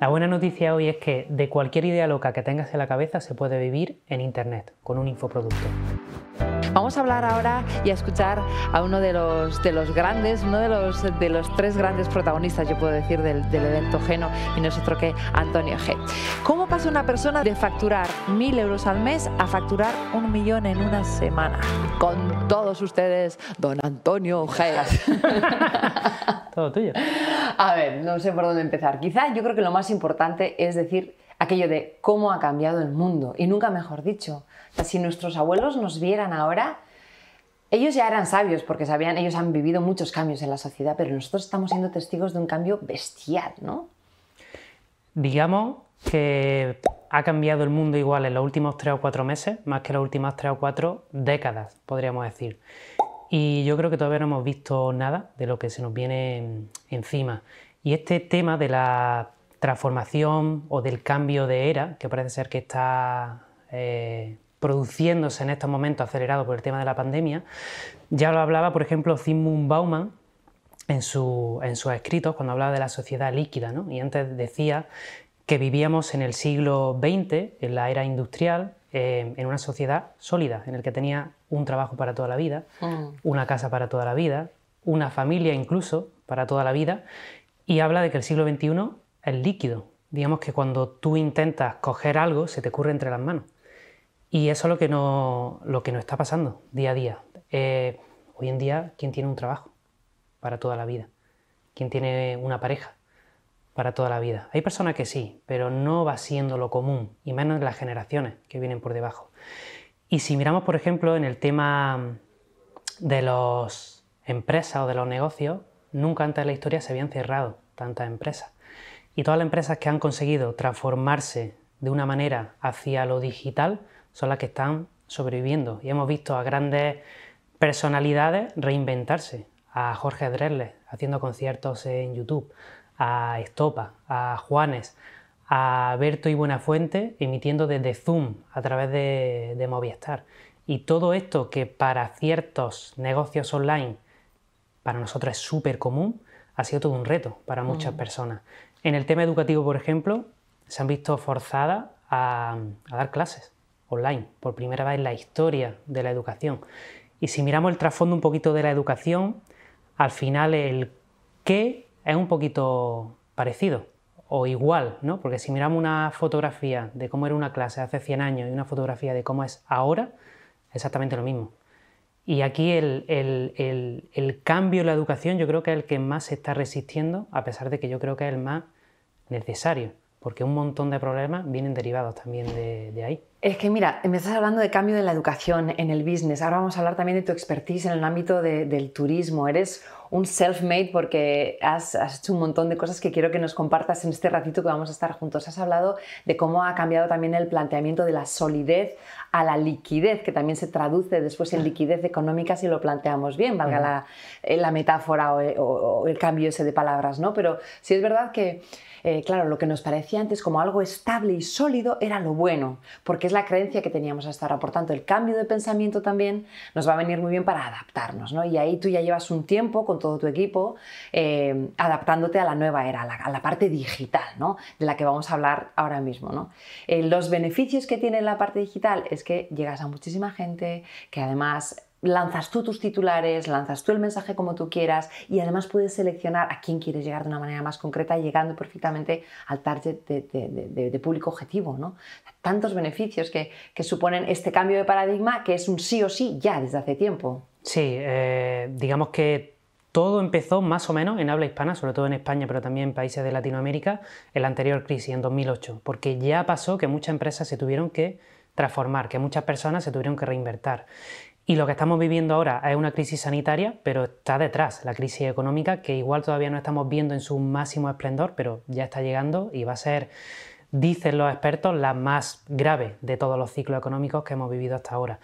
La buena noticia hoy es que de cualquier idea loca que tengas en la cabeza se puede vivir en Internet con un infoproducto. Vamos a hablar ahora y a escuchar a uno de los, de los grandes, uno de los, de los tres grandes protagonistas, yo puedo decir, del, del evento Geno, y no es otro que Antonio G. ¿Cómo pasa una persona de facturar mil euros al mes a facturar un millón en una semana? Con todos ustedes, don Antonio G. Todo tuyo. A ver, no sé por dónde empezar. Quizá yo creo que lo más importante es decir aquello de cómo ha cambiado el mundo, y nunca mejor dicho. Si nuestros abuelos nos vieran ahora, ellos ya eran sabios porque sabían, ellos han vivido muchos cambios en la sociedad, pero nosotros estamos siendo testigos de un cambio bestial, ¿no? Digamos que ha cambiado el mundo igual en los últimos tres o cuatro meses, más que las últimas tres o cuatro décadas, podríamos decir. Y yo creo que todavía no hemos visto nada de lo que se nos viene encima. Y este tema de la transformación o del cambio de era, que parece ser que está eh, produciéndose en estos momentos acelerado por el tema de la pandemia, ya lo hablaba, por ejemplo, Zygmunt Bauman en, su, en sus escritos cuando hablaba de la sociedad líquida, ¿no? y antes decía que vivíamos en el siglo XX, en la era industrial, eh, en una sociedad sólida, en el que tenía un trabajo para toda la vida, Mm. una casa para toda la vida, una familia incluso para toda la vida, y habla de que el siglo XXI es líquido. Digamos que cuando tú intentas coger algo, se te ocurre entre las manos. Y eso es lo que no, lo que nos está pasando día a día. Eh, hoy en día, ¿quién tiene un trabajo para toda la vida? ¿Quién tiene una pareja para toda la vida? Hay personas que sí, pero no va siendo lo común, y menos en las generaciones que vienen por debajo. Y si miramos, por ejemplo, en el tema de las empresas o de los negocios, nunca antes en la historia se habían cerrado tantas empresas. Y todas las empresas que han conseguido transformarse de una manera hacia lo digital son las que están sobreviviendo. Y hemos visto a grandes personalidades reinventarse. A Jorge Drexler haciendo conciertos en YouTube, a Estopa, a Juanes, a Berto y Buenafuente emitiendo desde Zoom a través de, de Movistar. Y todo esto que para ciertos negocios online para nosotros es súper común, ha sido todo un reto para muchas personas. En el tema educativo, por ejemplo, se han visto forzadas a, dar clases online, por primera vez en la historia de la educación. Y si miramos el trasfondo un poquito de la educación, al final el qué es un poquito parecido o igual, ¿no? Porque si miramos una fotografía de cómo era una clase hace 100 años y una fotografía de cómo es ahora, exactamente lo mismo. Y aquí el, el- el- cambio en la educación yo creo que es el que más se está resistiendo, a pesar de que yo creo que es el más necesario, porque un montón de problemas vienen derivados también de, de ahí. Es que mira, me estás hablando de cambio en la educación, en el business. Ahora vamos a hablar también de tu expertise en el ámbito de- del turismo. Eres un self-made porque has hecho un montón de cosas que quiero que nos compartas en este ratito que vamos a estar juntos. Has hablado de cómo ha cambiado también el planteamiento de la solidez a la liquidez, que también se traduce después en liquidez económica si lo planteamos bien, valga la, eh, la metáfora o, o- o el cambio ese de palabras, ¿no? Pero sí es verdad que eh, claro, lo que nos parecía antes como algo estable y sólido era lo bueno, porque es la creencia que teníamos hasta ahora. Por tanto, el cambio de pensamiento también nos va a venir muy bien para adaptarnos, ¿no? Y ahí tú ya llevas un tiempo con todo tu equipo eh, adaptándote a la nueva era, a la, a la parte digital, ¿no? De la que vamos a hablar ahora mismo, ¿no? Eh, los beneficios que tiene la parte digital es que llegas a muchísima gente, que además lanzas tú tus titulares, lanzas tú el mensaje como tú quieras y además puedes seleccionar a quién quieres llegar de una manera más concreta, llegando perfectamente al target de, público objetivo. ¿no? Tantos beneficios que, que suponen este cambio de paradigma que es un sí o sí ya desde hace tiempo. Sí, eh, digamos que todo empezó más o menos en habla hispana, sobre todo en España, pero también en países de Latinoamérica, en la anterior crisis, en 2008, porque ya pasó que muchas empresas se tuvieron que transformar, que muchas personas se tuvieron que reinvertir. Y lo que estamos viviendo ahora es una crisis sanitaria, pero está detrás la crisis económica, que igual todavía no estamos viendo en su máximo esplendor, pero ya está llegando y va a ser, dicen los expertos, la más grave de todos los ciclos económicos que hemos vivido hasta ahora.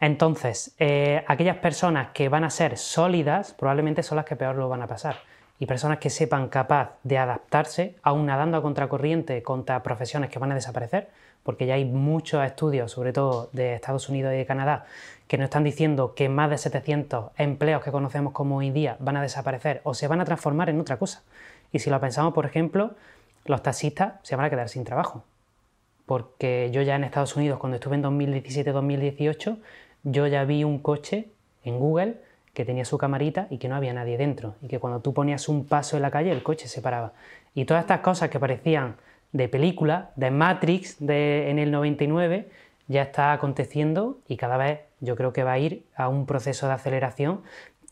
Entonces, eh, aquellas personas que van a ser sólidas probablemente son las que peor lo van a pasar. Y personas que sepan capaz de adaptarse, aún nadando a contracorriente contra profesiones que van a desaparecer, porque ya hay muchos estudios, sobre todo de Estados Unidos y de Canadá, que nos están diciendo que más de 700 empleos que conocemos como hoy día van a desaparecer o se van a transformar en otra cosa. Y si lo pensamos, por ejemplo, los taxistas se van a quedar sin trabajo. Porque yo ya en Estados Unidos, cuando estuve en 2017-2018, yo ya vi un coche en Google que tenía su camarita y que no había nadie dentro. Y que cuando tú ponías un paso en la calle, el coche se paraba. Y todas estas cosas que parecían de película, de Matrix de, en el 99, ya está aconteciendo y cada vez yo creo que va a ir a un proceso de aceleración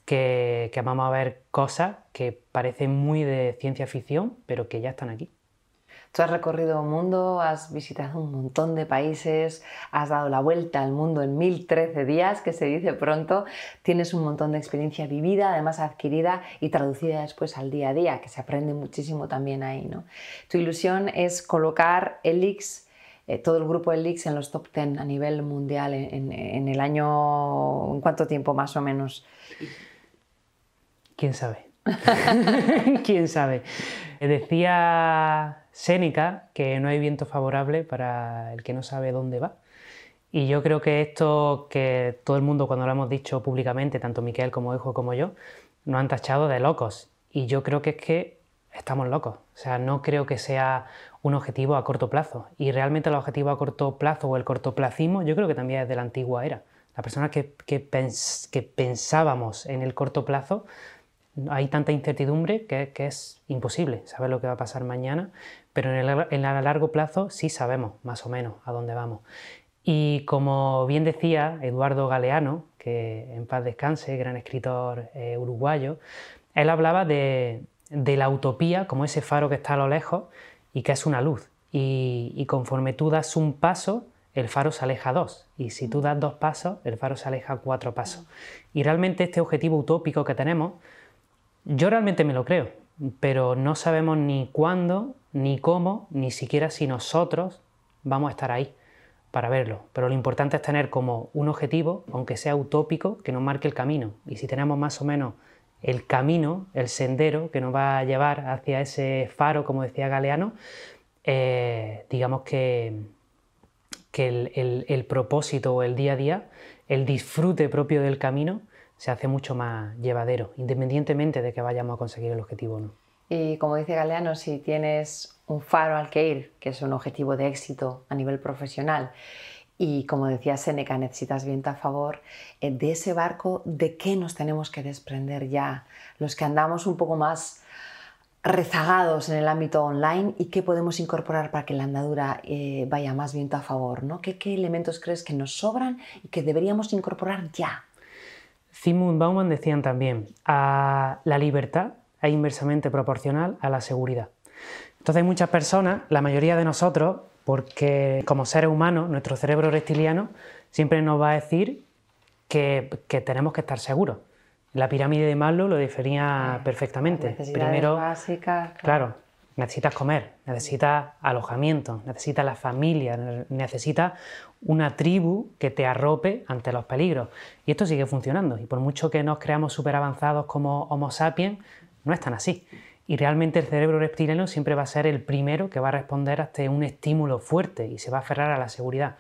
que, que vamos a ver cosas que parecen muy de ciencia ficción, pero que ya están aquí. Tú has recorrido el mundo, has visitado un montón de países, has dado la vuelta al mundo en 1013 días, que se dice pronto, tienes un montón de experiencia vivida, además adquirida y traducida después al día a día, que se aprende muchísimo también ahí. ¿no? Tu ilusión es colocar Elix, eh, todo el grupo Elix en los top 10 a nivel mundial en, en el año, ¿en cuánto tiempo más o menos? ¿Quién sabe? ¿Quién sabe? Decía Séneca que no hay viento favorable para el que no sabe dónde va. Y yo creo que esto que todo el mundo cuando lo hemos dicho públicamente, tanto Miquel como Hijo como yo, nos han tachado de locos. Y yo creo que es que estamos locos. O sea, no creo que sea un objetivo a corto plazo. Y realmente el objetivo a corto plazo o el cortoplacismo yo creo que también es de la antigua era. Las personas que, que, que pensábamos en el corto plazo hay tanta incertidumbre que, es imposible saber lo que va a pasar mañana, pero en el, largo plazo sí sabemos más o menos a dónde vamos. Y como bien decía Eduardo Galeano, que en paz descanse, gran escritor eh, uruguayo, él hablaba de, la utopía como ese faro que está a lo lejos y que es una luz. Y, y conforme tú das un paso, el faro se aleja dos. Y si tú das dos pasos, el faro se aleja cuatro pasos. Y realmente este objetivo utópico que tenemos, yo realmente me lo creo, pero no sabemos ni cuándo, ni cómo, ni siquiera si nosotros vamos a estar ahí para verlo. Pero lo importante es tener como un objetivo, aunque sea utópico, que nos marque el camino. Y si tenemos más o menos el camino, el sendero que nos va a llevar hacia ese faro, como decía Galeano, eh, digamos que, que el propósito o el día a día, el disfrute propio del camino, se hace mucho más llevadero, independientemente de que vayamos a conseguir el objetivo o no. Y como dice Galeano, si tienes un faro al que ir, que es un objetivo de éxito a nivel profesional, y como decía Seneca, necesitas viento a favor, eh, de ese barco, ¿de qué nos tenemos que desprender ya? Los que andamos un poco más rezagados en el ámbito online y qué podemos incorporar para que la andadura eh, vaya más viento a favor, ¿no? ¿Qué, ¿Qué elementos crees que nos sobran y que deberíamos incorporar ya? Zygmunt Bauman decían también, a la libertad es inversamente proporcional a la seguridad. Entonces hay muchas personas, la mayoría de nosotros, porque como seres humanos, nuestro cerebro reptiliano siempre nos va a decir que, tenemos que estar seguros. La pirámide de Maslow lo definía perfectamente. Primero, básicas, claro, necesitas comer, necesitas alojamiento, necesitas la familia, necesitas una tribu que te arrope ante los peligros. Y esto sigue funcionando. Y por mucho que nos creamos súper avanzados como Homo sapiens, no es tan así. Y realmente el cerebro reptiliano siempre va a ser el primero que va a responder ante un estímulo fuerte y se va a aferrar a la seguridad.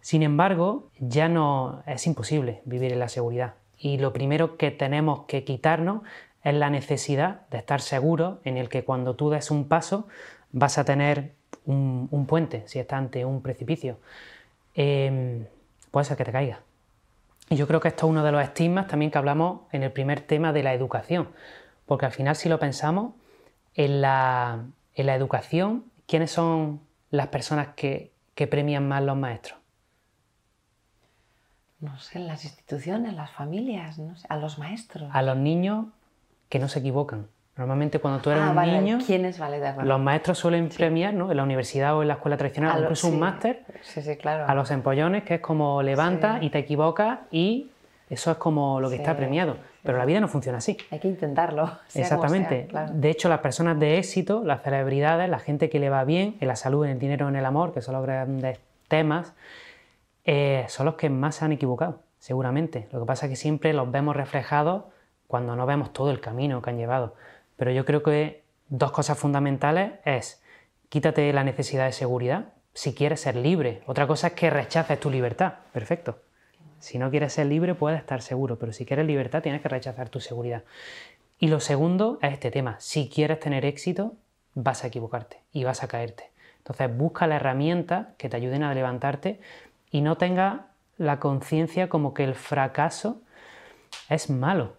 Sin embargo, ya no es imposible vivir en la seguridad. Y lo primero que tenemos que quitarnos es la necesidad de estar seguro en el que cuando tú des un paso vas a tener un, puente, si está ante un precipicio. Em, puede ser que te caiga. Y yo creo que esto es uno de los estigmas también que hablamos en el primer tema de la educación, porque al final si lo pensamos, en la, educación, ¿quiénes son las personas que, que premian más los maestros? No sé, las instituciones, las familias, no sé, a los maestros. A los niños que no se equivocan. Normalmente cuando tú eres ah, un vale. niño, ¿Quiénes vale de los maestros suelen premiar, ¿no? en la universidad o en la escuela tradicional, incluso un máster, sí, sí, claro. a los empollones, que es como levanta y te equivocas y eso es como lo que está premiado. Pero la vida no funciona así. Hay que intentarlo. Exactamente. De hecho, las personas de éxito, las celebridades, la gente que le va bien en la salud, en el dinero, en el amor, que son los grandes temas, eh, son los que más se han equivocado, seguramente. Lo que pasa es que siempre los vemos reflejados cuando no vemos todo el camino que han llevado. pero yo creo que dos cosas fundamentales es quítate la necesidad de seguridad si quieres ser libre. Otra cosa es que rechaces tu libertad. Perfecto. Si no quieres ser libre, puedes estar seguro, pero si quieres libertad, tienes que rechazar tu seguridad. Y lo segundo es este tema. Si quieres tener éxito, vas a equivocarte y vas a caerte. Entonces, busca la herramienta que te ayuden a levantarte y no tenga la conciencia como que el fracaso es malo.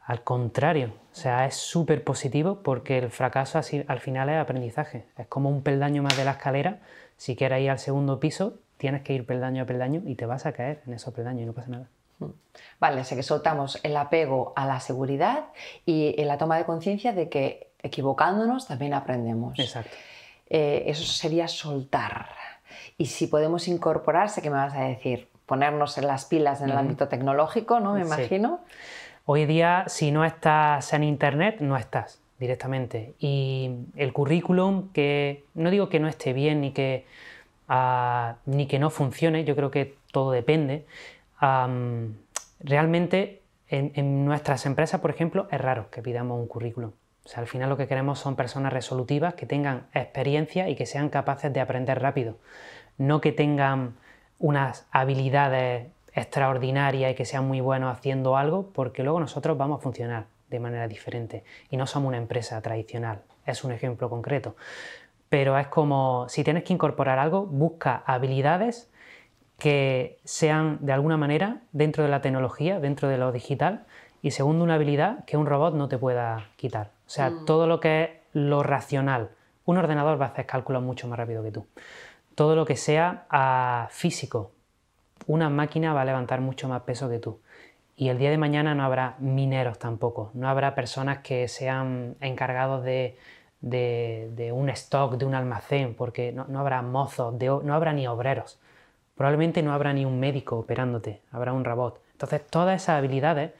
Al contrario, o sea, es súper positivo porque el fracaso así, al final es aprendizaje. Es como un peldaño más de la escalera. Si quieres ir al segundo piso, tienes que ir peldaño a peldaño y te vas a caer en esos peldaños y no pasa nada. Mm. Vale, así que soltamos el apego a la seguridad y la toma de conciencia de que equivocándonos también aprendemos. Exacto. Eh, eso sería soltar. Y si podemos incorporarse, ¿qué me vas a decir? Ponernos en las pilas en el ámbito tecnológico, ¿no? Me imagino. Hoy día, si no estás en Internet, no estás directamente. Y el currículum, que no digo que no esté bien ni que, ni que no funcione, yo creo que todo depende. realmente en, en, nuestras empresas, por ejemplo, es raro que pidamos un currículum. O sea, al final lo que queremos son personas resolutivas que tengan experiencia y que sean capaces de aprender rápido. No que tengan unas habilidades extraordinaria y que sean muy buenos haciendo algo, porque luego nosotros vamos a funcionar de manera diferente y no somos una empresa tradicional. Es un ejemplo concreto. Pero es como si tienes que incorporar algo, busca habilidades que sean de alguna manera dentro de la tecnología, dentro de lo digital, y segundo, una habilidad que un robot no te pueda quitar. O sea, mm. todo lo que es lo racional. Un ordenador va a hacer cálculos mucho más rápido que tú. Todo lo que sea ah, físico, una máquina va a levantar mucho más peso que tú. Y el día de mañana no habrá mineros tampoco, no habrá personas que sean encargados de, un stock, de un almacén, porque no, habrá mozos, no habrá ni obreros. Probablemente no habrá ni un médico operándote, habrá un robot. Entonces todas esas habilidades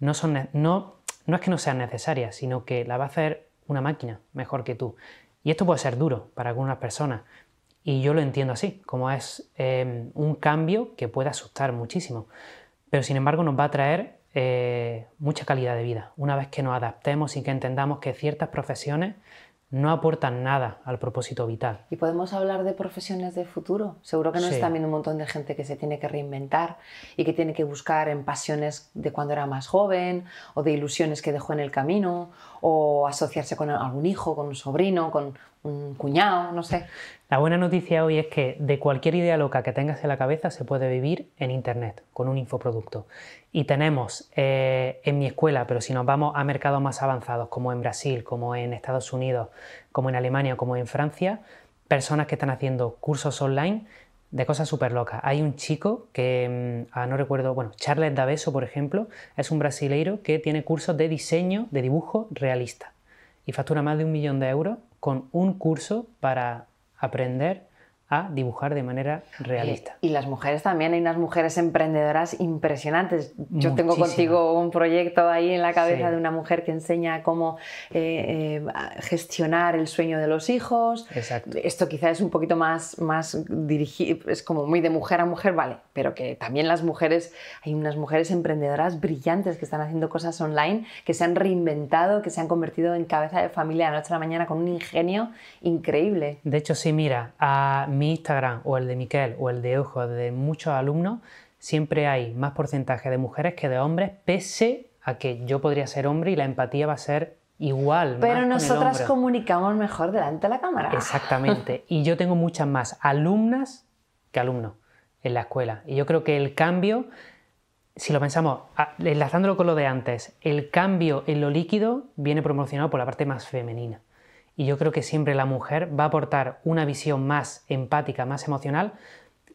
no, son, no, no es que no sean necesarias, sino que la va a hacer una máquina mejor que tú. Y esto puede ser duro para algunas personas, y yo lo entiendo así, como es em, un cambio que puede asustar muchísimo, pero sin embargo nos va a traer eh, mucha calidad de vida. Una vez que nos adaptemos y que entendamos que ciertas profesiones no aportan nada al propósito vital. ¿Y podemos hablar de profesiones de futuro? Seguro que nos está viendo un montón de gente que se tiene que reinventar y que tiene que buscar en pasiones de cuando era más joven o de ilusiones que dejó en el camino o asociarse con algún hijo, con un sobrino, con un cuñado, no sé. La buena noticia hoy es que de cualquier idea loca que tengas en la cabeza se puede vivir en Internet con un infoproducto. Y tenemos eh, en mi escuela, pero si nos vamos a mercados más avanzados como en Brasil, como en Estados Unidos, como en Alemania, como en Francia, personas que están haciendo cursos online de cosas súper locas. Hay un chico que, mm, ah, no recuerdo, bueno, Charles Daveso, por ejemplo, es un brasileiro que tiene cursos de diseño, de dibujo realista y factura más de un millón de euros con un curso para aprender a dibujar de manera realista. Y, las mujeres también, hay unas mujeres emprendedoras impresionantes. Yo tengo contigo un proyecto ahí en la cabeza de una mujer que enseña cómo eh, eh, gestionar el sueño de los hijos. Exacto. Esto quizás es un poquito más, más dirigido, es como muy de mujer a mujer, vale, pero que también las mujeres, hay unas mujeres emprendedoras brillantes que están haciendo cosas online, que se han reinventado, que se han convertido en cabeza de familia de la noche a la mañana con un ingenio increíble. De hecho, sí, mira, a mi Instagram o el de Miquel o el de Ojo de muchos alumnos, siempre hay más porcentaje de mujeres que de hombres, pese a que yo podría ser hombre y la empatía va a ser igual. Pero nosotras comunicamos mejor delante de la cámara. Exactamente. Y yo tengo muchas más alumnas que alumnos en la escuela. Y yo creo que el cambio, si lo pensamos, enlazándolo con lo de antes, el cambio en lo líquido viene promocionado por la parte más femenina. Y yo creo que siempre la mujer va a aportar una visión más empática, más emocional,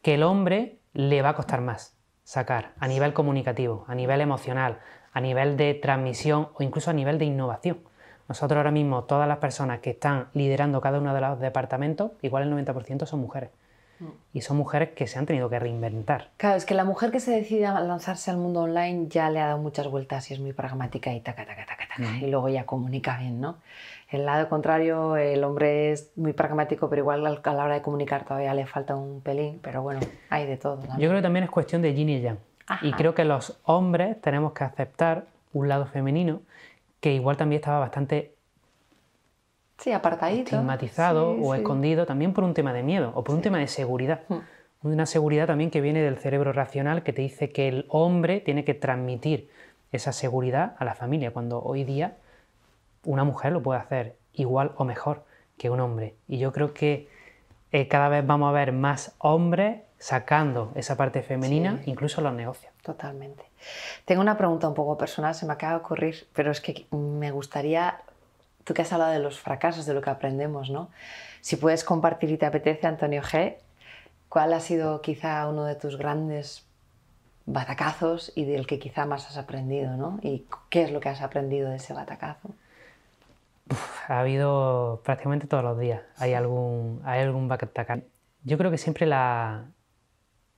que el hombre le va a costar más sacar a nivel comunicativo, a nivel emocional, a nivel de transmisión o incluso a nivel de innovación. Nosotros ahora mismo, todas las personas que están liderando cada uno de los departamentos, igual el 90% son mujeres. Mm. Y son mujeres que se han tenido que reinventar. Claro, es que la mujer que se decide a lanzarse al mundo online ya le ha dado muchas vueltas y es muy pragmática y taca, taca, taca. Y luego ya comunica bien, ¿no? El lado contrario, el hombre es muy pragmático, pero igual a la hora de comunicar todavía le falta un pelín, pero bueno, hay de todo. Yo creo que también es cuestión de yin y yang. Y creo que los hombres tenemos que aceptar un lado femenino que igual también estaba bastante sí, apartadito. estigmatizado Sí, o sí. escondido también por un tema de miedo o por un tema de seguridad. Mm. Una seguridad también que viene del cerebro racional que te dice que el hombre tiene que transmitir esa seguridad a la familia, cuando hoy día una mujer lo puede hacer igual o mejor que un hombre. Y yo creo que eh, cada vez vamos a ver más hombres sacando esa parte femenina, Sí. incluso en los negocios. Totalmente. Tengo una pregunta un poco personal, se me acaba de ocurrir, pero es que me gustaría, tú que has hablado de los fracasos, de lo que aprendemos, ¿no? Si puedes compartir y te apetece, Antonio G., ¿cuál ha sido quizá uno de tus grandes batacazos y del que quizá más has aprendido, ¿no? ¿Y qué es lo que has aprendido de ese batacazo? Ha habido prácticamente todos los días. Hay algún, hay algún batacazo. Yo creo que siempre la,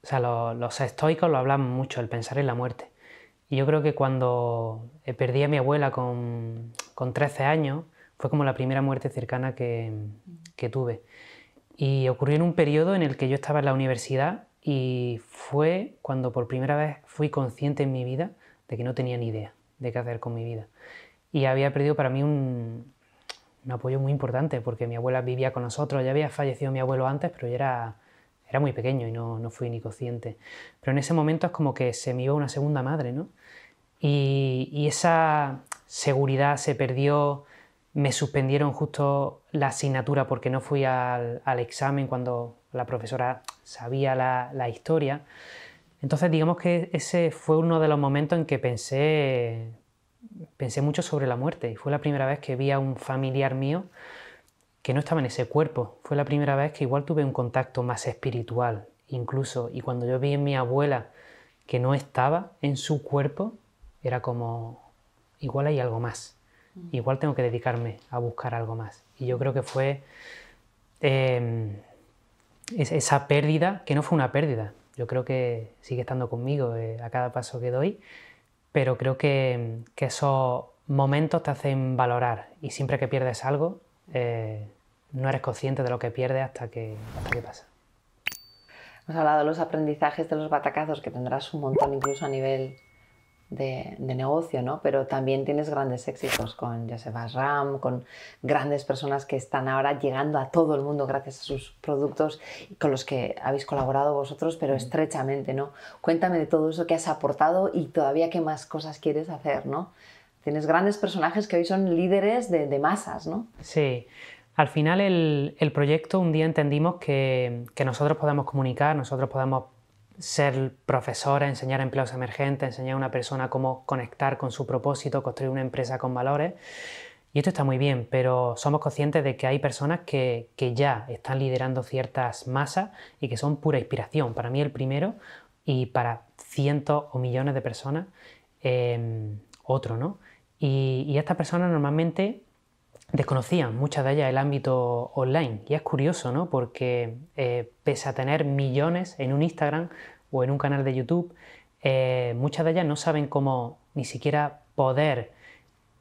o sea, los, los estoicos lo hablan mucho, el pensar en la muerte. Y yo creo que cuando eh, perdí a mi abuela con, con 13 años, fue como la primera muerte cercana que, que tuve. Y ocurrió en un periodo en el que yo estaba en la universidad y fue cuando por primera vez fui consciente en mi vida de que no tenía ni idea de qué hacer con mi vida. Y había perdido para mí un, apoyo muy importante porque mi abuela vivía con nosotros, ya había fallecido mi abuelo antes, pero yo era, era muy pequeño y no, no fui ni consciente. Pero en ese momento es como que se me iba una segunda madre, ¿no? Y, y esa seguridad se perdió, me suspendieron justo la asignatura porque no fui al, examen cuando la profesora sabía la, la historia. Entonces digamos que ese fue uno de los momentos en que pensé, pensé mucho sobre la muerte y fue la primera vez que vi a un familiar mío que no estaba en ese cuerpo. Fue la primera vez que igual tuve un contacto más espiritual, incluso. Y cuando yo vi en mi abuela que no estaba en su cuerpo, era como, igual hay algo más. Igual tengo que dedicarme a buscar algo más. Y yo creo que fue eh, es- esa pérdida, que no fue una pérdida. Yo creo que sigue estando conmigo eh, a cada paso que doy, pero creo que, que esos momentos te hacen valorar y siempre que pierdes algo, eh, no eres consciente de lo que pierdes hasta que, hasta que pasa. Hemos hablado de los aprendizajes de los batacazos, que tendrás un montón incluso a nivel de, de negocio, ¿no? Pero también tienes grandes éxitos con Joseph Ram, con grandes personas que están ahora llegando a todo el mundo gracias a sus productos con los que habéis colaborado vosotros, pero estrechamente, ¿no? Cuéntame de todo eso que has aportado y todavía qué más cosas quieres hacer, ¿no? Tienes grandes personajes que hoy son líderes de, de masas, ¿no? Sí, al final el, el proyecto un día entendimos que, que nosotros podemos comunicar, nosotros podemos ser profesores, enseñar a empleados emergentes, enseñar a una persona cómo conectar con su propósito, construir una empresa con valores. Y esto está muy bien, pero somos conscientes de que hay personas que, que ya están liderando ciertas masas y que son pura inspiración. Para mí el primero y para cientos o millones de personas eh, otro, ¿no? Y, y estas personas normalmente desconocían muchas de ellas el ámbito online. Y es curioso, ¿no? Porque eh, pese a tener millones en un Instagram o en un canal de YouTube, eh, muchas de ellas no saben cómo ni siquiera poder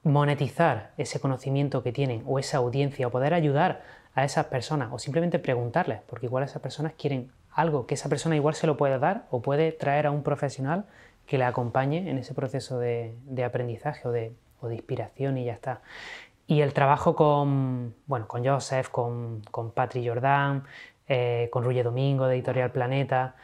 monetizar ese conocimiento que tienen o esa audiencia o poder ayudar a esas personas o simplemente preguntarles, porque igual esas personas quieren algo que esa persona igual se lo puede dar o puede traer a un profesional que le acompañe en ese proceso de, aprendizaje o de inspiración y ya está. Y el trabajo con, bueno, con Joseph, con, con Patri Jordan, eh, con Ruye Domingo de Editorial Planeta,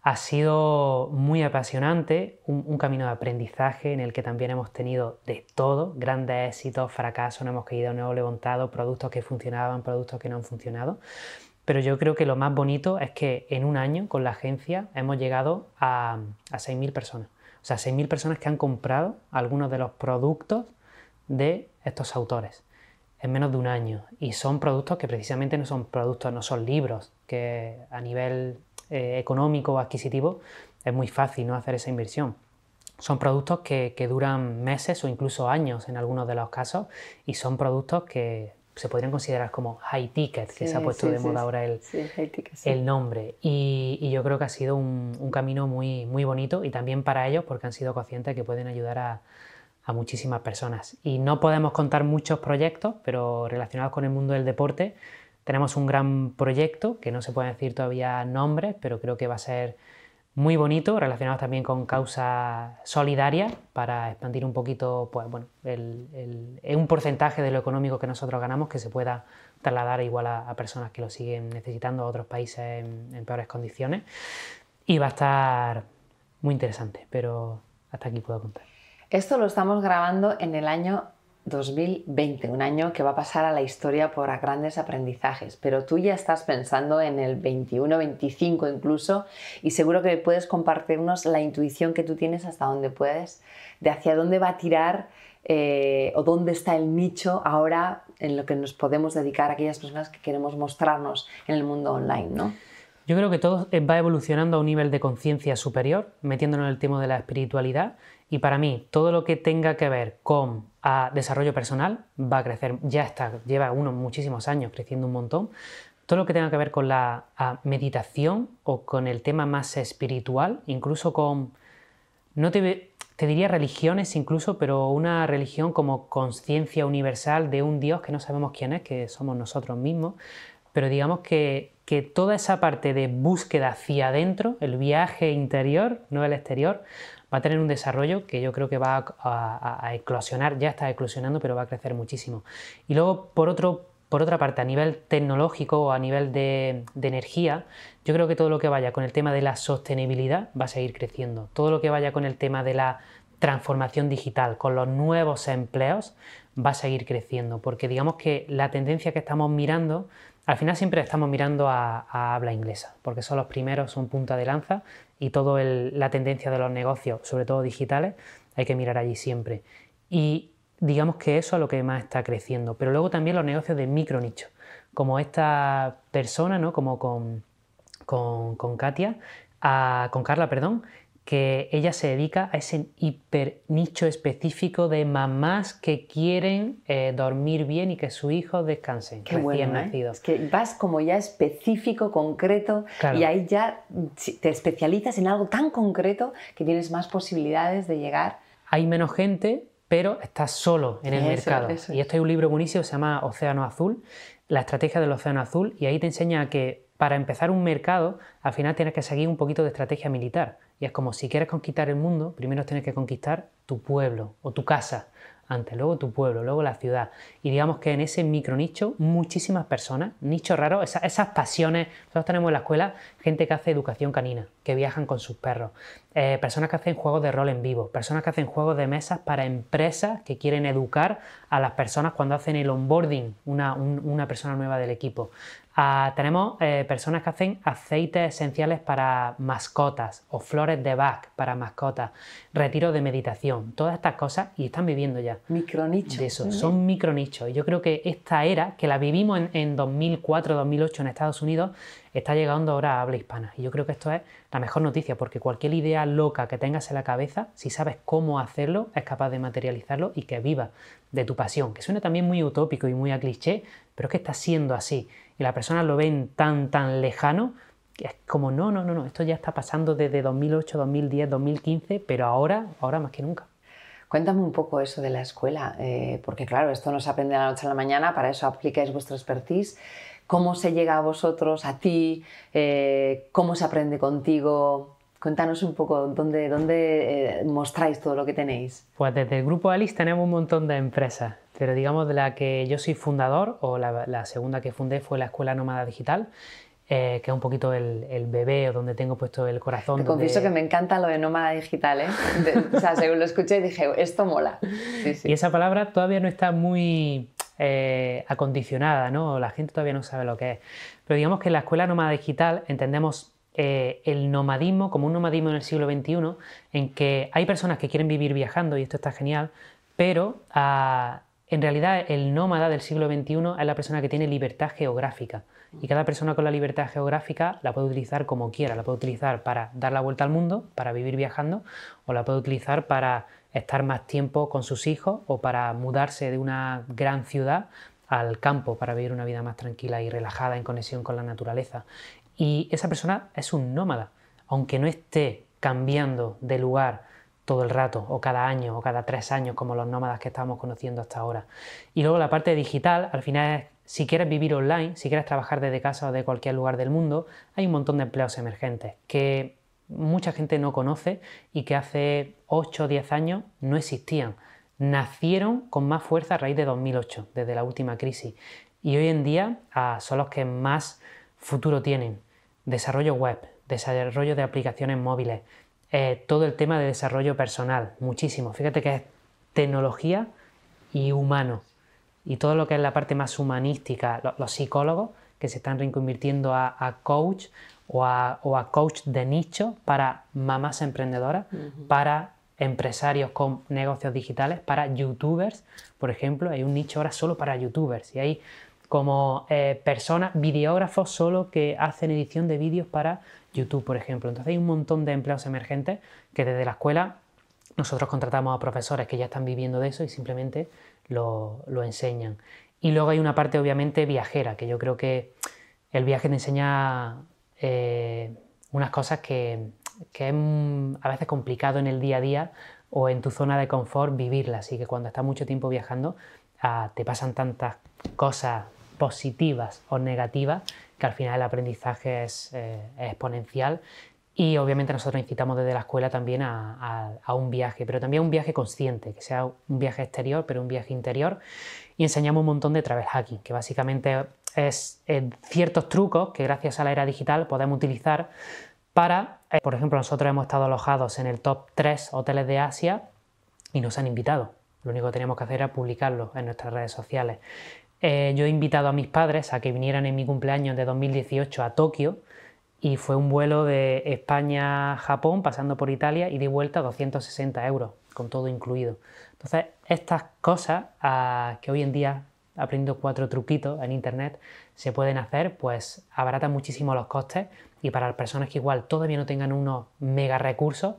ha sido muy apasionante, un, un, camino de aprendizaje en el que también hemos tenido de todo, grandes éxitos, fracasos, no hemos caído, no hemos levantado, productos que funcionaban, productos que no han funcionado. Pero yo creo que lo más bonito es que en un año con la agencia hemos llegado a, a 6.000 personas. O sea, 6.000 personas que han comprado algunos de los productos de estos autores en menos de un año. Y son productos que precisamente no son productos, no son libros, que a nivel eh, económico o adquisitivo es muy fácil no hacer esa inversión. Son productos que, que, duran meses o incluso años en algunos de los casos y son productos que se podrían considerar como high ticket, que sí, se ha puesto sí, de sí, moda ahora el, ticket, el nombre. Y, y, yo creo que ha sido un, un, camino muy, muy bonito y también para ellos porque han sido conscientes que pueden ayudar a, a muchísimas personas. Y no podemos contar muchos proyectos, pero relacionados con el mundo del deporte, tenemos un gran proyecto, que no se puede decir todavía nombres, pero creo que va a ser muy bonito, relacionados también con causas solidarias para expandir un poquito, pues bueno, el, un porcentaje de lo económico que nosotros ganamos que se pueda trasladar igual a, personas que lo siguen necesitando a otros países en, peores condiciones. Y va a estar muy interesante, pero hasta aquí puedo contar. Esto lo estamos grabando en el año 2020, un año que va a pasar a la historia por grandes aprendizajes, pero tú ya estás pensando en el 21, 25 incluso, y seguro que puedes compartirnos la intuición que tú tienes hasta dónde puedes, de hacia dónde va a tirar eh, o dónde está el nicho ahora en lo que nos podemos dedicar a aquellas personas que queremos mostrarnos en el mundo online, ¿no? Yo creo que todo va evolucionando a un nivel de conciencia superior, metiéndonos en el tema de la espiritualidad y para mí, todo lo que tenga que ver con ah, desarrollo personal va a crecer, ya está, lleva unos muchísimos años creciendo un montón. Todo lo que tenga que ver con la ah, meditación o con el tema más espiritual, incluso con, no te, te diría religiones incluso, pero una religión como conciencia universal de un Dios que no sabemos quién es, que somos nosotros mismos, pero digamos que, que toda esa parte de búsqueda hacia adentro, el viaje interior, no el exterior, va a tener un desarrollo que yo creo que va a, eclosionar, ya está eclosionando, pero va a crecer muchísimo. Y luego, por, otro, por otra parte, a nivel tecnológico o a nivel de, energía, yo creo que todo lo que vaya con el tema de la sostenibilidad va a seguir creciendo. Todo lo que vaya con el tema de la transformación digital, con los nuevos empleos, va a seguir creciendo, porque digamos que la tendencia que estamos mirando, al final siempre estamos mirando a, habla inglesa, porque son los primeros, son punta de lanza, y toda la tendencia de los negocios, sobre todo digitales, hay que mirar allí siempre. Y digamos que eso es lo que más está creciendo. Pero luego también los negocios de micro nicho, como esta persona, ¿no? como con, con, con Katia, con Carla, perdón, que ella se dedica a ese hiper nicho específico de mamás que quieren eh, dormir bien y que sus hijos descansen Qué recién bueno, ¿eh? Es que vas como ya específico, concreto, y ahí ya te especializas en algo tan concreto que tienes más posibilidades de llegar. Hay menos gente, pero estás solo en el mercado. Y esto hay un libro buenísimo, se llama Océano Azul, la estrategia del Océano Azul, y ahí te enseña que para empezar un mercado, al final tienes que seguir un poquito de estrategia militar. Y es como si quieres conquistar el mundo, primero tienes que conquistar tu pueblo o tu casa antes, luego tu pueblo, luego la ciudad. Y digamos que en ese micro nicho, muchísimas personas, nicho raro, esas, pasiones. Nosotros tenemos en la escuela gente que hace educación canina, que viajan con sus perros, eh, personas que hacen juegos de rol en vivo, personas que hacen juegos de mesas para empresas que quieren educar a las personas cuando hacen el onboarding, una, una persona nueva del equipo. Ah, tenemos eh, personas que hacen aceites esenciales para mascotas o flores de Bach para mascotas, retiro de meditación, todas estas cosas y están viviendo ya. Micronichos. De eso, son micronichos. Y yo creo que esta era, que la vivimos en, 2004, 2008 en Estados Unidos, está llegando ahora a habla hispana. Y yo creo que esto es la mejor noticia, porque cualquier idea loca que tengas en la cabeza, si sabes cómo hacerlo, es capaz de materializarlo y que viva de tu pasión, que suena también muy utópico y muy a cliché, pero es que está siendo así y las personas lo ven tan, tan lejano, que es como, no, no, no, no, esto ya está pasando desde 2008, 2010, 2015, pero ahora, ahora más que nunca. Cuéntame un poco eso de la escuela, eh, porque claro, esto no se aprende de la noche a la mañana, para eso aplicáis vuestro expertise. ¿Cómo se llega a vosotros, a ti? Eh, ¿Cómo se aprende contigo? Cuéntanos un poco dónde, dónde eh, mostráis todo lo que tenéis. Pues desde el grupo Alice tenemos un montón de empresas, pero digamos de la que yo soy fundador, o la, segunda que fundé fue la Escuela Nómada Digital, eh, que es un poquito el, bebé o donde tengo puesto el corazón. Te confieso que me encanta lo de nómada digital, ¿eh? o sea, según lo escuché dije, esto mola. Y esa palabra todavía no está muy eh, acondicionada, ¿no? La gente todavía no sabe lo que es. Pero digamos que en la Escuela Nómada Digital entendemos eh, el nomadismo como un nomadismo en el siglo XXI, en que hay personas que quieren vivir viajando, y esto está genial, pero ah, en realidad el nómada del siglo XXI es la persona que tiene libertad geográfica. Y cada persona con la libertad geográfica la puede utilizar como quiera, la puede utilizar para dar la vuelta al mundo, para vivir viajando, o la puede utilizar para estar más tiempo con sus hijos o para mudarse de una gran ciudad al campo para vivir una vida más tranquila y relajada en conexión con la naturaleza. Y esa persona es un nómada, aunque no esté cambiando de lugar todo el rato, o cada año, o cada tres años, como los nómadas que estamos conociendo hasta ahora. Y luego la parte digital, al final es, si quieres vivir online, si quieres trabajar desde casa o de cualquier lugar del mundo, hay un montón de empleos emergentes que mucha gente no conoce y que hace 8 o 10 años no existían. Nacieron con más fuerza a raíz de 2008, desde la última crisis. Y hoy en día son los que más futuro tienen. Desarrollo web, desarrollo de aplicaciones móviles, eh, todo el tema de desarrollo personal, muchísimo. Fíjate que es tecnología y humano. Y todo lo que es la parte más humanística, los, psicólogos que se están reconvirtiendo a, coach o a, coach de nicho para mamás emprendedoras, para empresarios con negocios digitales, para youtubers, por ejemplo, hay un nicho ahora solo para youtubers y hay como eh, personas, videógrafos solo que hacen edición de vídeos para YouTube, por ejemplo. Entonces hay un montón de empleos emergentes que desde la escuela nosotros contratamos a profesores que ya están viviendo de eso y simplemente lo, enseñan. Y luego hay una parte obviamente viajera, que yo creo que el viaje te enseña eh, unas cosas que, es a veces complicado en el día a día o en tu zona de confort vivirlas. Y que cuando estás mucho tiempo viajando ah, te pasan tantas cosas positivas o negativas que al final el aprendizaje es, eh, exponencial y obviamente nosotros incitamos desde la escuela también a, un viaje, pero también un viaje consciente, que sea un viaje exterior, pero un viaje interior. Y enseñamos un montón de travel hacking, que básicamente es eh, ciertos trucos que gracias a la era digital podemos utilizar para, eh, por ejemplo, nosotros hemos estado alojados en el top 3 hoteles de Asia y nos han invitado. Lo único que teníamos que hacer era publicarlo en nuestras redes sociales. Eh, yo he invitado a mis padres a que vinieran en mi cumpleaños de 2018 a Tokio y fue un vuelo de España-Japón pasando por Italia y de vuelta a 260 euros, con todo incluido. Entonces, estas cosas que hoy en día, aprendiendo cuatro truquitos en internet, se pueden hacer, pues abaratan muchísimo los costes y para las personas que igual todavía no tengan unos mega recursos,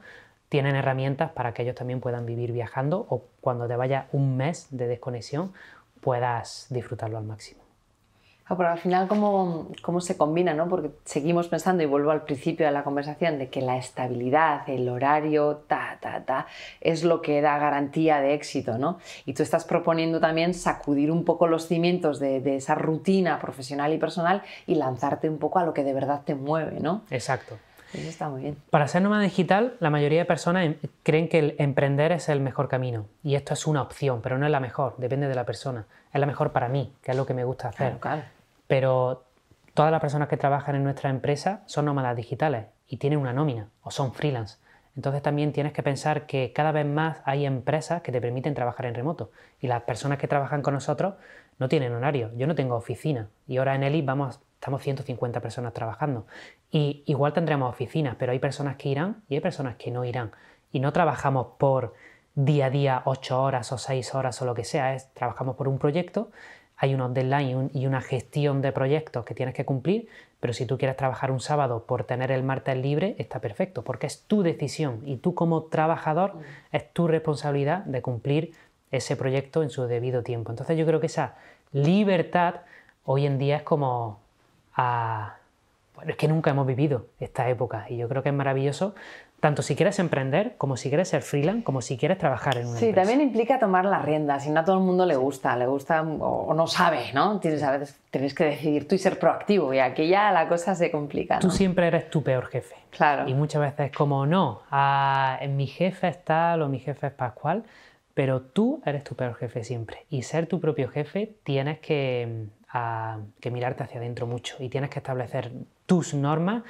tienen herramientas para que ellos también puedan vivir viajando o cuando te vaya un mes de desconexión puedas disfrutarlo al máximo. Ah, pero al final, ¿cómo, ¿cómo, se combina? ¿no? Porque seguimos pensando, y vuelvo al principio de la conversación, de que la estabilidad, el horario, ta, ta, ta, es lo que da garantía de éxito. ¿no? Y tú estás proponiendo también sacudir un poco los cimientos de, de, esa rutina profesional y personal y lanzarte un poco a lo que de verdad te mueve. ¿no? Exacto. Eso está muy bien. Para ser nómada digital, la mayoría de personas em, creen que el emprender es el mejor camino. Y esto es una opción, pero no es la mejor, depende de la persona. Es la mejor para mí, que es lo que me gusta hacer. Claro, Pero todas las personas que trabajan en nuestra empresa son nómadas digitales y tienen una nómina o son freelance. Entonces también tienes que pensar que cada vez más hay empresas que te permiten trabajar en remoto y las personas que trabajan con nosotros no tienen horario. Yo no tengo oficina y ahora en Eli vamos estamos 150 personas trabajando. Y igual tendremos oficinas, pero hay personas que irán y hay personas que no irán. Y no trabajamos por día a día 8 horas o 6 horas o lo que sea, es trabajamos por un proyecto, hay unos deadlines y una gestión de proyectos que tienes que cumplir, pero si tú quieres trabajar un sábado por tener el martes libre, está perfecto, porque es tu decisión y tú como trabajador es tu responsabilidad de cumplir ese proyecto en su debido tiempo. Entonces yo creo que esa libertad hoy en día es como bueno, es que nunca hemos vivido esta época y yo creo que es maravilloso, tanto si quieres emprender, como si quieres ser freelance, como si quieres trabajar en una sí, también implica tomar las riendas y no a todo el mundo le gusta, le gusta o, no sabe, ¿no? Tienes, a veces tienes que decidir tú y ser proactivo y aquí ya la cosa se complica, ¿no? Tú siempre eres tu peor jefe. Claro. Y muchas veces es como, no, ah, mi jefe es tal o mi jefe es pascual, pero tú eres tu peor jefe siempre. Y ser tu propio jefe tienes que que mirarte hacia adentro mucho y tienes que establecer tus normas,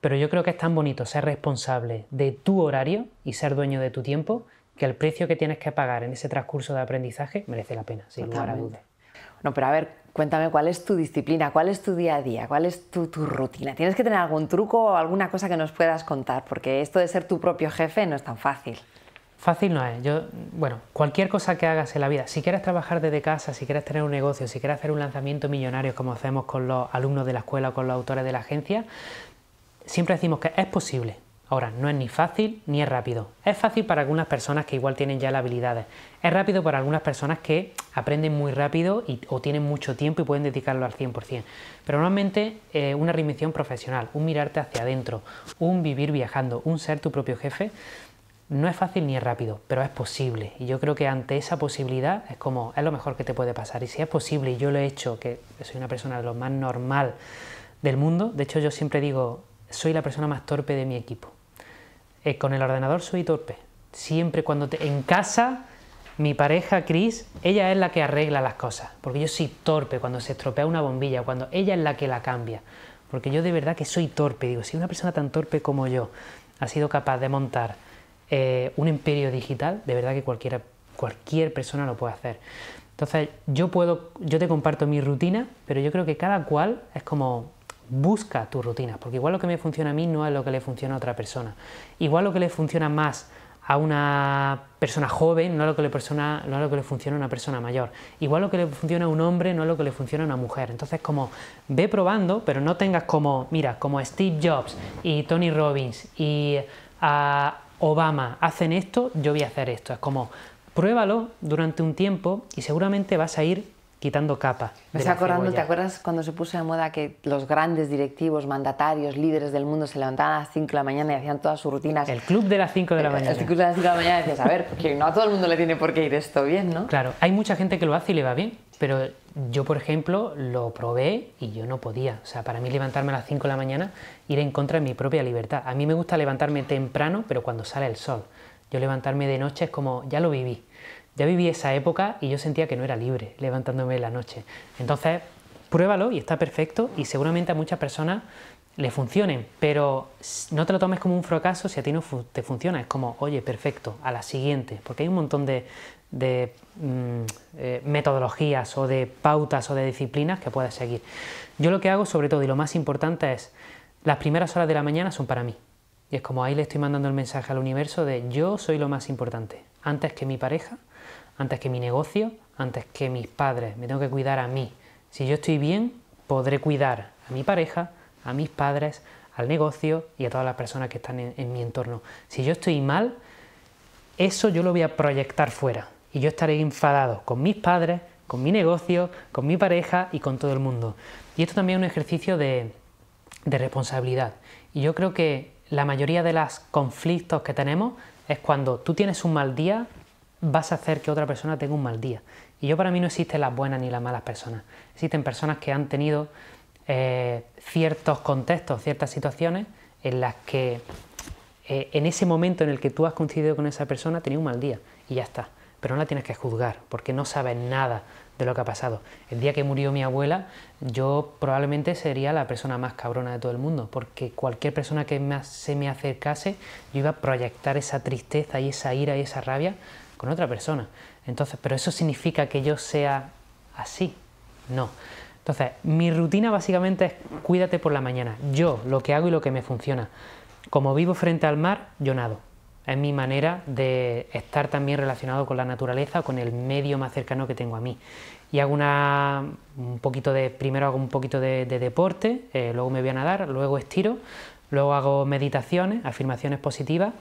pero yo creo que es tan bonito ser responsable de tu horario y ser dueño de tu tiempo que el precio que tienes que pagar en ese transcurso de aprendizaje merece la pena, sin lugar a dudas. No, pero a ver, cuéntame cuál es tu disciplina, cuál es tu día a día, cuál es tu, tu, rutina. ¿Tienes que tener algún truco o alguna cosa que nos puedas contar? Porque esto de ser tu propio jefe no es tan fácil. Fácil no es. Yo, bueno, cualquier cosa que hagas en la vida, si quieres trabajar desde casa, si quieres tener un negocio, si quieres hacer un lanzamiento millonario como hacemos con los alumnos de la escuela o con los autores de la agencia, siempre decimos que es posible. Ahora, no es ni fácil ni es rápido. Es fácil para algunas personas que igual tienen ya las habilidades. Es rápido para algunas personas que aprenden muy rápido y, o tienen mucho tiempo y pueden dedicarlo al 100%. Pero normalmente eh, una reinvención profesional, un mirarte hacia adentro, un vivir viajando, un ser tu propio jefe, no es fácil ni es rápido, pero es posible. Y yo creo que ante esa posibilidad es como, es lo mejor que te puede pasar. Y si es posible y yo lo he hecho, que soy una persona de lo más normal del mundo, de hecho yo siempre digo, soy la persona más torpe de mi equipo. Eh, con el ordenador soy torpe. Siempre cuando te, en casa, mi pareja Chris, ella es la que arregla las cosas, porque yo soy torpe cuando se estropea una bombilla, cuando ella es la que la cambia, porque yo de verdad que soy torpe. Digo, si una persona tan torpe como yo ha sido capaz de montar eh, un imperio digital, de verdad que cualquier persona lo puede hacer. Entonces, yo puedo, yo te comparto mi rutina, pero yo creo que cada cual es como busca tu rutina, porque igual lo que me funciona a mí no es lo que le funciona a otra persona. Igual lo que le funciona más a una persona joven no es lo que le, persona, no es lo que le funciona a una persona mayor. Igual lo que le funciona a un hombre no es lo que le funciona a una mujer. Entonces, como ve probando, pero no tengas como, mira, como Steve Jobs y Tony Robbins y a Obama hacen esto, yo voy a hacer esto. Es como, pruébalo durante un tiempo y seguramente vas a ir quitando capas. Me está acordando, ¿te acuerdas cuando se puso de moda que los grandes directivos, mandatarios, líderes del mundo se levantaban a las 5 de la mañana y hacían todas sus rutinas? El club de las 5 de la mañana. El club de las 5 de la mañana decías, a ver, porque no a todo el mundo le tiene por qué ir esto bien, ¿no? Claro, hay mucha gente que lo hace y le va bien, pero yo, por ejemplo, lo probé y yo no podía. O sea, para mí levantarme a las 5 de la mañana, ir en contra de mi propia libertad. A mí me gusta levantarme temprano, pero cuando sale el sol. Yo levantarme de noche es como, ya lo viví ya viví esa época y yo sentía que no era libre levantándome en la noche. Entonces, pruébalo y está perfecto y seguramente a muchas personas le funcionen, pero no te lo tomes como un fracaso si a ti no te funciona. Es como, oye, perfecto, a la siguiente, porque hay un montón de, mm, eh, metodologías o de pautas o de disciplinas que puedes seguir. Yo lo que hago sobre todo y lo más importante es, las primeras horas de la mañana son para mí. Y es como ahí le estoy mandando el mensaje al universo de yo soy lo más importante, antes que mi pareja, antes que mi negocio, antes que mis padres, me tengo que cuidar a mí. Si yo estoy bien, podré cuidar a mi pareja, a mis padres, al negocio y a todas las personas que están en, mi entorno. Si yo estoy mal, eso yo lo voy a proyectar fuera y yo estaré enfadado con mis padres, con mi negocio, con mi pareja y con todo el mundo. Y esto también es un ejercicio de, responsabilidad. Y yo creo que la mayoría de los conflictos que tenemos es cuando tú tienes un mal día, vas a hacer que otra persona tenga un mal día. Y yo para mí no existen las buenas ni las malas personas. Existen personas que han tenido eh, ciertos contextos, ciertas situaciones en las que eh, en ese momento en el que tú has coincidido con esa persona tenía un mal día y ya está. Pero no la tienes que juzgar porque no sabes nada de lo que ha pasado. El día que murió mi abuela, yo probablemente sería la persona más cabrona de todo el mundo, porque cualquier persona que se me acercase, yo iba a proyectar esa tristeza y esa ira y esa rabia con otra persona. Entonces, pero eso significa que yo sea así. No. Entonces, mi rutina básicamente es cuídate por la mañana. Yo, lo que hago y lo que me funciona. Como vivo frente al mar, yo nado. Es mi manera de estar también relacionado con la naturaleza, con el medio más cercano que tengo a mí. Y hago una, un poquito de, primero hago un poquito de, deporte, eh, luego me voy a nadar, luego estiro, luego hago meditaciones, afirmaciones positivas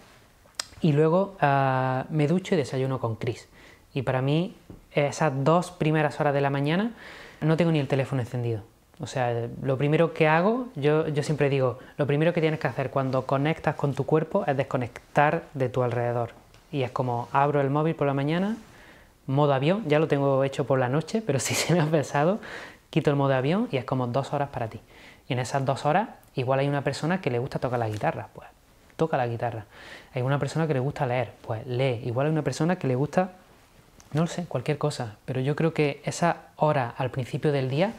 y luego ah, me ducho y desayuno con Chris. Y para mí, esas dos primeras horas de la mañana, no tengo ni el teléfono encendido. O sea, lo primero que hago, yo, siempre digo, lo primero que tienes que hacer cuando conectas con tu cuerpo es desconectar de tu alrededor. Y es como abro el móvil por la mañana, modo avión, ya lo tengo hecho por la noche, pero si se me ha pesado, quito el modo avión y es como dos horas para ti. Y en esas dos horas, igual hay una persona que le gusta tocar la guitarra, pues toca la guitarra. Hay una persona que le gusta leer, pues lee. Igual hay una persona que le gusta, no lo sé, cualquier cosa. Pero yo creo que esa hora al principio del día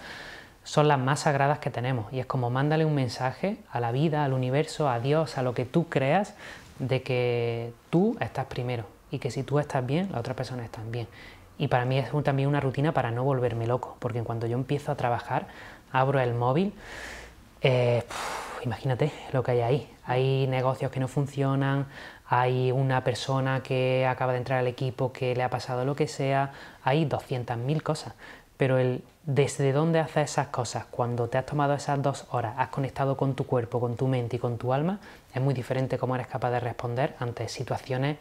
son las más sagradas que tenemos. Y es como mándale un mensaje a la vida, al universo, a Dios, a lo que tú creas, de que tú estás primero. Y que si tú estás bien, la otra persona está bien. Y para mí es también una rutina para no volverme loco. Porque cuando yo empiezo a trabajar, abro el móvil, eh, imagínate lo que hay ahí. Hay negocios que no funcionan, hay una persona que acaba de entrar al equipo que le ha pasado lo que sea, hay 200.000 cosas. Pero el desde dónde haces esas cosas, cuando te has tomado esas dos horas, has conectado con tu cuerpo, con tu mente y con tu alma, es muy diferente cómo eres capaz de responder ante situaciones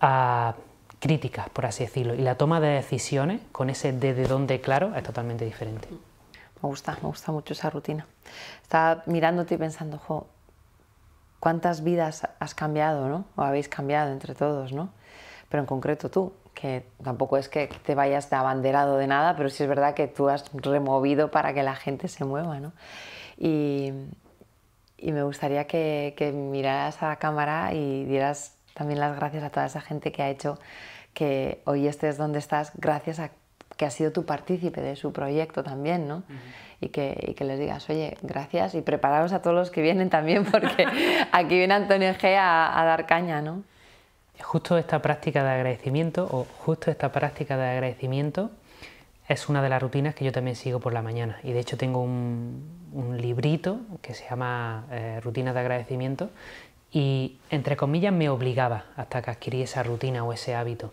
ah, críticas, por así decirlo. Y la toma de decisiones con ese desde dónde claro es totalmente diferente. Me gusta, me gusta mucho esa rutina. Estaba mirándote y pensando, jo, cuántas vidas has cambiado, ¿no? O habéis cambiado entre todos, ¿no? Pero en concreto tú, que tampoco es que te vayas de abanderado de nada, pero sí es verdad que tú has removido para que la gente se mueva, ¿no? Y, y me gustaría que, que miraras a la cámara y dieras también las gracias a toda esa gente que ha hecho que hoy estés donde estás gracias a que has sido tu partícipe de su proyecto también, ¿no? y, que, y, que, les digas, oye, gracias y preparaos a todos los que vienen también, porque aquí viene Antonio G a, a, dar caña, ¿no? Justo esta práctica de agradecimiento, o justo esta práctica de agradecimiento, es una de las rutinas que yo también sigo por la mañana. Y de hecho tengo un, librito que se llama eh, Rutinas de agradecimiento y entre comillas me obligaba hasta que adquirí esa rutina o ese hábito.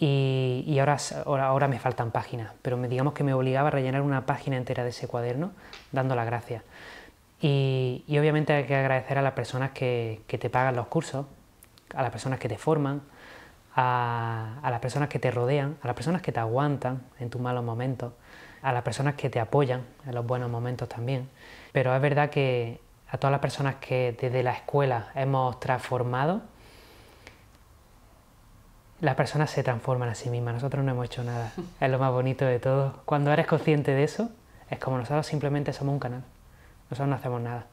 Y, y ahora, ahora, ahora, me faltan páginas, pero me, digamos que me obligaba a rellenar una página entera de ese cuaderno dando las gracias. Y, y, obviamente hay que agradecer a las personas que, que, te pagan los cursos, a las personas que te forman, a, a las personas que te rodean, a las personas que te aguantan en tus malos momentos, a las personas que te apoyan en los buenos momentos también. Pero es verdad que a todas las personas que desde la escuela hemos transformado, las personas se transforman a sí mismas, nosotros no hemos hecho nada, es lo más bonito de todo. Cuando eres consciente de eso, es como nosotros simplemente somos un canal, nosotros no hacemos nada.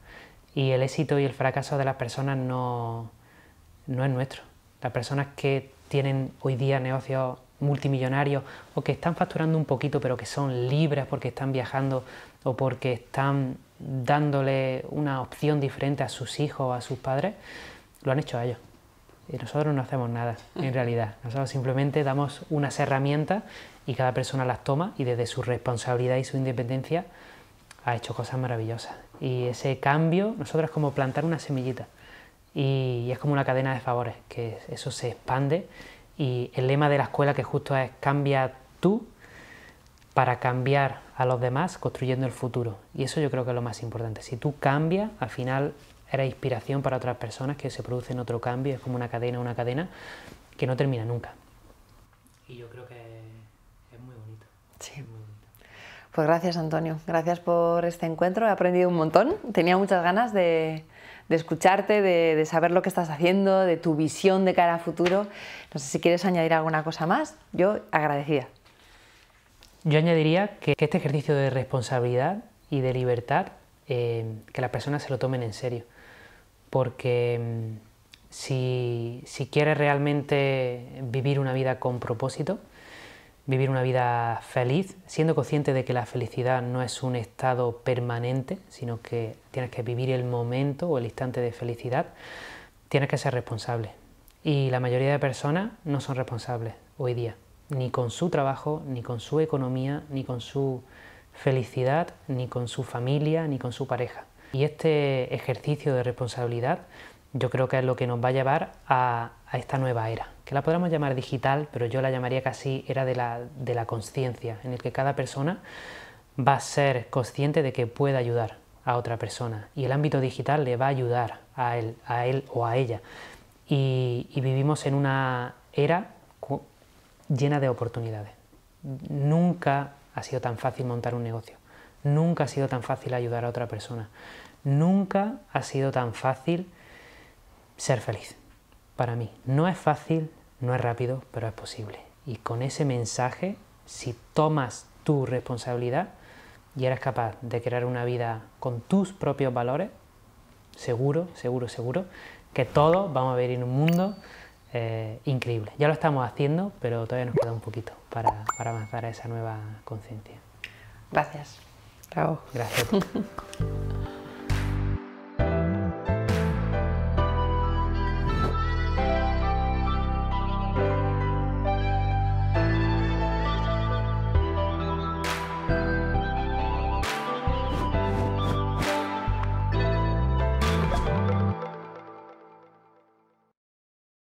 Y el éxito y el fracaso de las personas no, no es nuestro. Las personas que tienen hoy día negocios multimillonarios o que están facturando un poquito pero que son libres porque están viajando o porque están dándole una opción diferente a sus hijos o a sus padres, lo han hecho a ellos. Y nosotros no hacemos nada, en realidad. Nosotros simplemente damos unas herramientas y cada persona las toma y desde su responsabilidad y su independencia ha hecho cosas maravillosas. Y ese cambio, nosotros es como plantar una semillita. Y es como una cadena de favores, que eso se expande. Y el lema de la escuela que justo es cambia tú para cambiar a los demás construyendo el futuro. Y eso yo creo que es lo más importante. Si tú cambias, al final eres inspiración para otras personas que se producen otro cambio, es como una cadena, una cadena que no termina nunca. Y yo creo que es muy bonito. Sí. Muy bonito. Pues gracias Antonio, gracias por este encuentro, he aprendido un montón, tenía muchas ganas de, de escucharte, de, de, saber lo que estás haciendo, de tu visión de cara a futuro. No sé si quieres añadir alguna cosa más, yo agradecida. Yo añadiría que este ejercicio de responsabilidad y de libertad, eh, que las personas se lo tomen en serio, porque mm, si, si quieres realmente vivir una vida con propósito, vivir una vida feliz, siendo consciente de que la felicidad no es un estado permanente, sino que tienes que vivir el momento o el instante de felicidad, tienes que ser responsable. Y la mayoría de personas no son responsables hoy día ni con su trabajo, ni con su economía, ni con su felicidad, ni con su familia, ni con su pareja. Y este ejercicio de responsabilidad yo creo que es lo que nos va a llevar a, esta nueva era, que la podemos llamar digital, pero yo la llamaría casi era de la, de la conciencia, en el que cada persona va a ser consciente de que puede ayudar a otra persona y el ámbito digital le va a ayudar a él, a él o a ella. Y, y vivimos en una era llena de oportunidades. Nunca ha sido tan fácil montar un negocio. Nunca ha sido tan fácil ayudar a otra persona. Nunca ha sido tan fácil ser feliz. Para mí, no es fácil, no es rápido, pero es posible. Y con ese mensaje, si tomas tu responsabilidad y eres capaz de crear una vida con tus propios valores, seguro, seguro, seguro, que todos vamos a vivir en un mundo eh, increíble. Ya lo estamos haciendo, pero todavía nos queda un poquito para, para avanzar a esa nueva conciencia. Gracias. Chao. Gracias.